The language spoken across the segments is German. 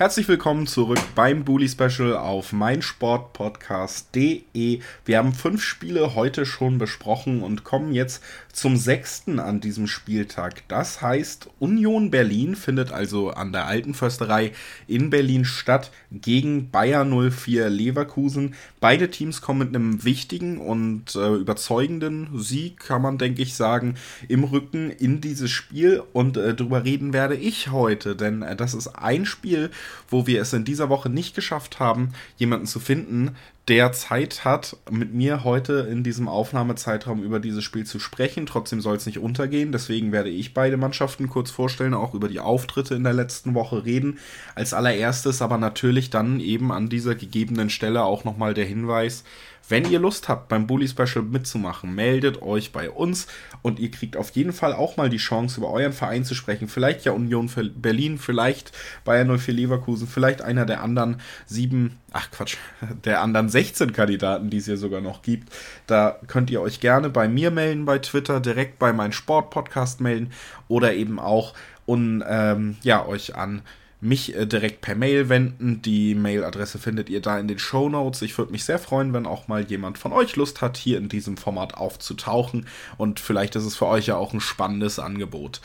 Herzlich willkommen zurück beim Bully Special auf meinsportpodcast.de. Wir haben fünf Spiele heute schon besprochen und kommen jetzt zum sechsten an diesem Spieltag. Das heißt, Union Berlin findet also an der Alten Försterei in Berlin statt gegen Bayer 04 Leverkusen. Beide Teams kommen mit einem wichtigen und äh, überzeugenden Sieg, kann man denke ich sagen, im Rücken in dieses Spiel und äh, darüber reden werde ich heute, denn äh, das ist ein Spiel, wo wir es in dieser Woche nicht geschafft haben, jemanden zu finden, der Zeit hat, mit mir heute in diesem Aufnahmezeitraum über dieses Spiel zu sprechen. Trotzdem soll es nicht untergehen. Deswegen werde ich beide Mannschaften kurz vorstellen, auch über die Auftritte in der letzten Woche reden. Als allererstes aber natürlich dann eben an dieser gegebenen Stelle auch nochmal der Hinweis, wenn ihr Lust habt, beim Bully Special mitzumachen, meldet euch bei uns und ihr kriegt auf jeden Fall auch mal die Chance, über euren Verein zu sprechen. Vielleicht ja Union Berlin, vielleicht Bayern 04 Leverkusen, vielleicht einer der anderen sieben, ach Quatsch, der anderen 16 Kandidaten, die es hier sogar noch gibt. Da könnt ihr euch gerne bei mir melden bei Twitter, direkt bei meinem Sportpodcast melden oder eben auch und ähm, ja, euch an mich äh, direkt per Mail wenden. Die Mailadresse findet ihr da in den Show Notes. Ich würde mich sehr freuen, wenn auch mal jemand von euch Lust hat, hier in diesem Format aufzutauchen. Und vielleicht ist es für euch ja auch ein spannendes Angebot.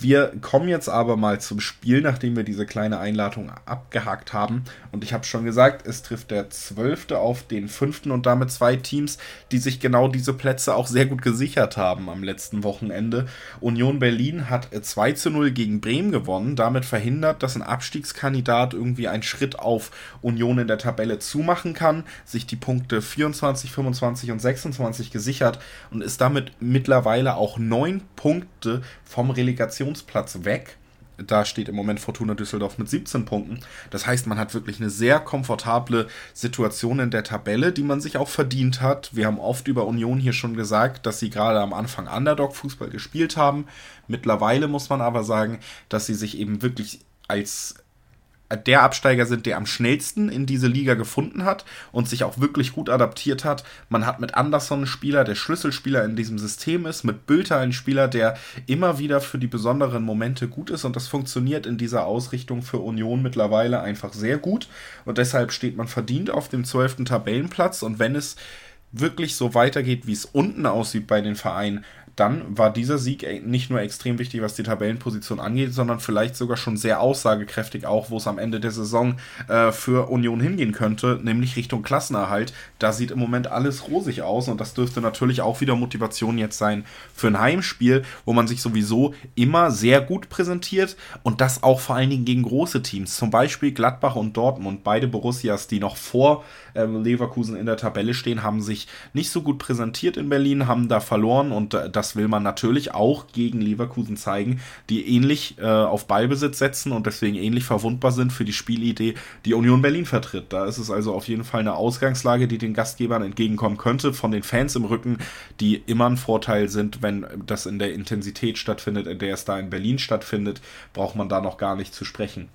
Wir kommen jetzt aber mal zum Spiel, nachdem wir diese kleine Einladung abgehakt haben. Und ich habe schon gesagt, es trifft der Zwölfte auf den Fünften und damit zwei Teams, die sich genau diese Plätze auch sehr gut gesichert haben am letzten Wochenende. Union Berlin hat 2 zu 0 gegen Bremen gewonnen, damit verhindert, dass ein Abstiegskandidat irgendwie einen Schritt auf Union in der Tabelle zumachen kann, sich die Punkte 24, 25 und 26 gesichert und ist damit mittlerweile auch neun Punkte vom Relegation Relegationsplatz weg. Da steht im Moment Fortuna Düsseldorf mit 17 Punkten. Das heißt, man hat wirklich eine sehr komfortable Situation in der Tabelle, die man sich auch verdient hat. Wir haben oft über Union hier schon gesagt, dass sie gerade am Anfang Underdog-Fußball gespielt haben. Mittlerweile muss man aber sagen, dass sie sich eben wirklich als der Absteiger sind, der am schnellsten in diese Liga gefunden hat und sich auch wirklich gut adaptiert hat. Man hat mit Anderson einen Spieler, der Schlüsselspieler in diesem System ist, mit Bülter einen Spieler, der immer wieder für die besonderen Momente gut ist und das funktioniert in dieser Ausrichtung für Union mittlerweile einfach sehr gut und deshalb steht man verdient auf dem 12. Tabellenplatz und wenn es wirklich so weitergeht, wie es unten aussieht bei den Vereinen, dann war dieser Sieg nicht nur extrem wichtig, was die Tabellenposition angeht, sondern vielleicht sogar schon sehr aussagekräftig auch, wo es am Ende der Saison äh, für Union hingehen könnte, nämlich Richtung Klassenerhalt. Da sieht im Moment alles rosig aus und das dürfte natürlich auch wieder Motivation jetzt sein für ein Heimspiel, wo man sich sowieso immer sehr gut präsentiert und das auch vor allen Dingen gegen große Teams, zum Beispiel Gladbach und Dortmund, beide Borussias, die noch vor äh, Leverkusen in der Tabelle stehen, haben sich nicht so gut präsentiert in Berlin, haben da verloren und äh, das das will man natürlich auch gegen Leverkusen zeigen, die ähnlich äh, auf Ballbesitz setzen und deswegen ähnlich verwundbar sind für die Spielidee, die Union Berlin vertritt. Da ist es also auf jeden Fall eine Ausgangslage, die den Gastgebern entgegenkommen könnte, von den Fans im Rücken, die immer ein Vorteil sind, wenn das in der Intensität stattfindet, in der es da in Berlin stattfindet, braucht man da noch gar nicht zu sprechen.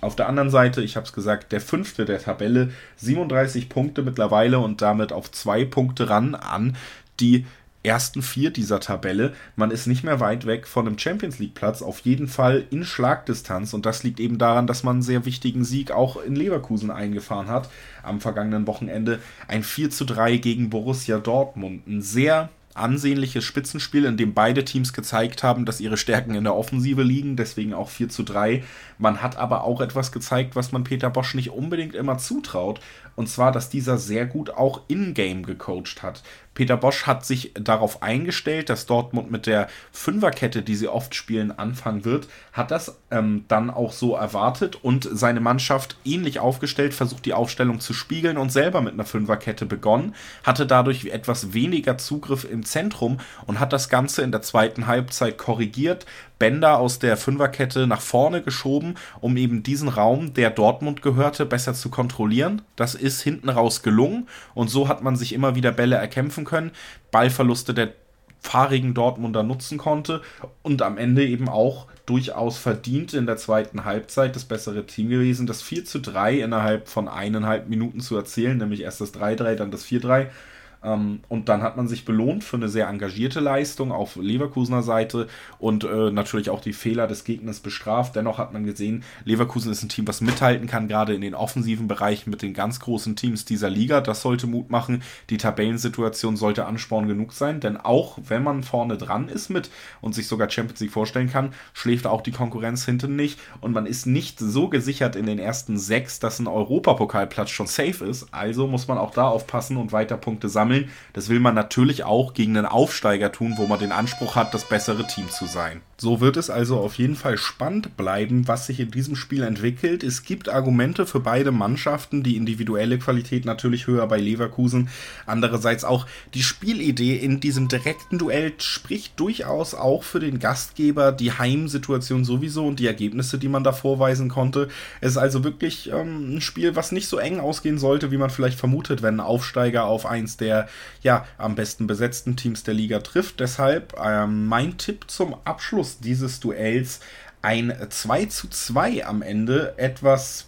Auf der anderen Seite, ich habe es gesagt, der fünfte der Tabelle, 37 Punkte mittlerweile und damit auf zwei Punkte ran an die ersten vier dieser Tabelle. Man ist nicht mehr weit weg von einem Champions League Platz, auf jeden Fall in Schlagdistanz und das liegt eben daran, dass man einen sehr wichtigen Sieg auch in Leverkusen eingefahren hat am vergangenen Wochenende. Ein 4 zu 3 gegen Borussia Dortmund. Ein sehr ansehnliches Spitzenspiel, in dem beide Teams gezeigt haben, dass ihre Stärken in der Offensive liegen, deswegen auch 4 zu 3. Man hat aber auch etwas gezeigt, was man Peter Bosch nicht unbedingt immer zutraut, und zwar, dass dieser sehr gut auch in-game gecoacht hat. Peter Bosch hat sich darauf eingestellt, dass Dortmund mit der Fünferkette, die sie oft spielen, anfangen wird, hat das ähm, dann auch so erwartet und seine Mannschaft ähnlich aufgestellt, versucht die Aufstellung zu spiegeln und selber mit einer Fünferkette begonnen, hatte dadurch etwas weniger Zugriff im Zentrum und hat das Ganze in der zweiten Halbzeit korrigiert, Bänder aus der Fünferkette nach vorne geschoben, um eben diesen Raum, der Dortmund gehörte, besser zu kontrollieren. Das ist hinten raus gelungen und so hat man sich immer wieder Bälle erkämpfen können, Ballverluste der fahrigen Dortmunder nutzen konnte und am Ende eben auch durchaus verdient in der zweiten Halbzeit das bessere Team gewesen. Das 4 zu 3 innerhalb von eineinhalb Minuten zu erzählen, nämlich erst das 3-3, dann das 4-3 Ähm, und dann hat man sich belohnt für eine sehr engagierte Leistung auf Leverkusener Seite und äh, natürlich auch die Fehler des Gegners bestraft. Dennoch hat man gesehen, Leverkusen ist ein Team, was mithalten kann, gerade in den offensiven Bereichen mit den ganz großen Teams dieser Liga. Das sollte Mut machen. Die Tabellensituation sollte Ansporn genug sein, denn auch wenn man vorne dran ist mit und sich sogar Champions League vorstellen kann, schläft auch die Konkurrenz hinten nicht und man ist nicht so gesichert in den ersten sechs, dass ein Europapokalplatz schon safe ist. Also muss man auch da aufpassen und weiter Punkte sammeln. Das will man natürlich auch gegen einen Aufsteiger tun, wo man den Anspruch hat, das bessere Team zu sein. So wird es also auf jeden Fall spannend bleiben, was sich in diesem Spiel entwickelt. Es gibt Argumente für beide Mannschaften, die individuelle Qualität natürlich höher bei Leverkusen. Andererseits auch die Spielidee in diesem direkten Duell spricht durchaus auch für den Gastgeber, die Heimsituation sowieso und die Ergebnisse, die man da vorweisen konnte. Es ist also wirklich ähm, ein Spiel, was nicht so eng ausgehen sollte, wie man vielleicht vermutet, wenn ein Aufsteiger auf eins ja am besten besetzten Teams der Liga trifft. Deshalb ähm, mein Tipp zum Abschluss dieses Duells ein 2 zu 2 am Ende. Etwas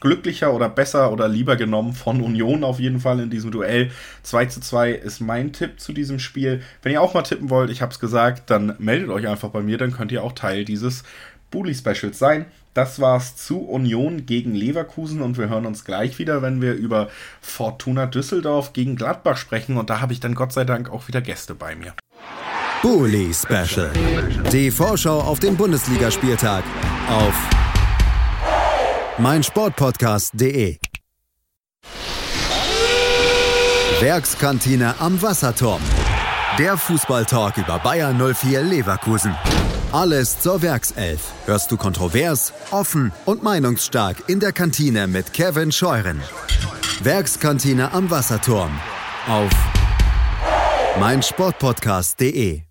glücklicher oder besser oder lieber genommen von Union auf jeden Fall in diesem Duell. 2 zu 2 ist mein Tipp zu diesem Spiel. Wenn ihr auch mal tippen wollt, ich habe es gesagt, dann meldet euch einfach bei mir, dann könnt ihr auch Teil dieses Bully Specials sein. Das war's zu Union gegen Leverkusen und wir hören uns gleich wieder, wenn wir über Fortuna Düsseldorf gegen Gladbach sprechen und da habe ich dann Gott sei Dank auch wieder Gäste bei mir. Bully Special. Die Vorschau auf den Bundesligaspieltag auf meinsportpodcast.de. Werkskantine am Wasserturm. Der Fußballtalk über Bayern 04 Leverkusen. Alles zur Werkself. Hörst du kontrovers, offen und meinungsstark in der Kantine mit Kevin Scheuren. Werkskantine am Wasserturm auf meinsportpodcast.de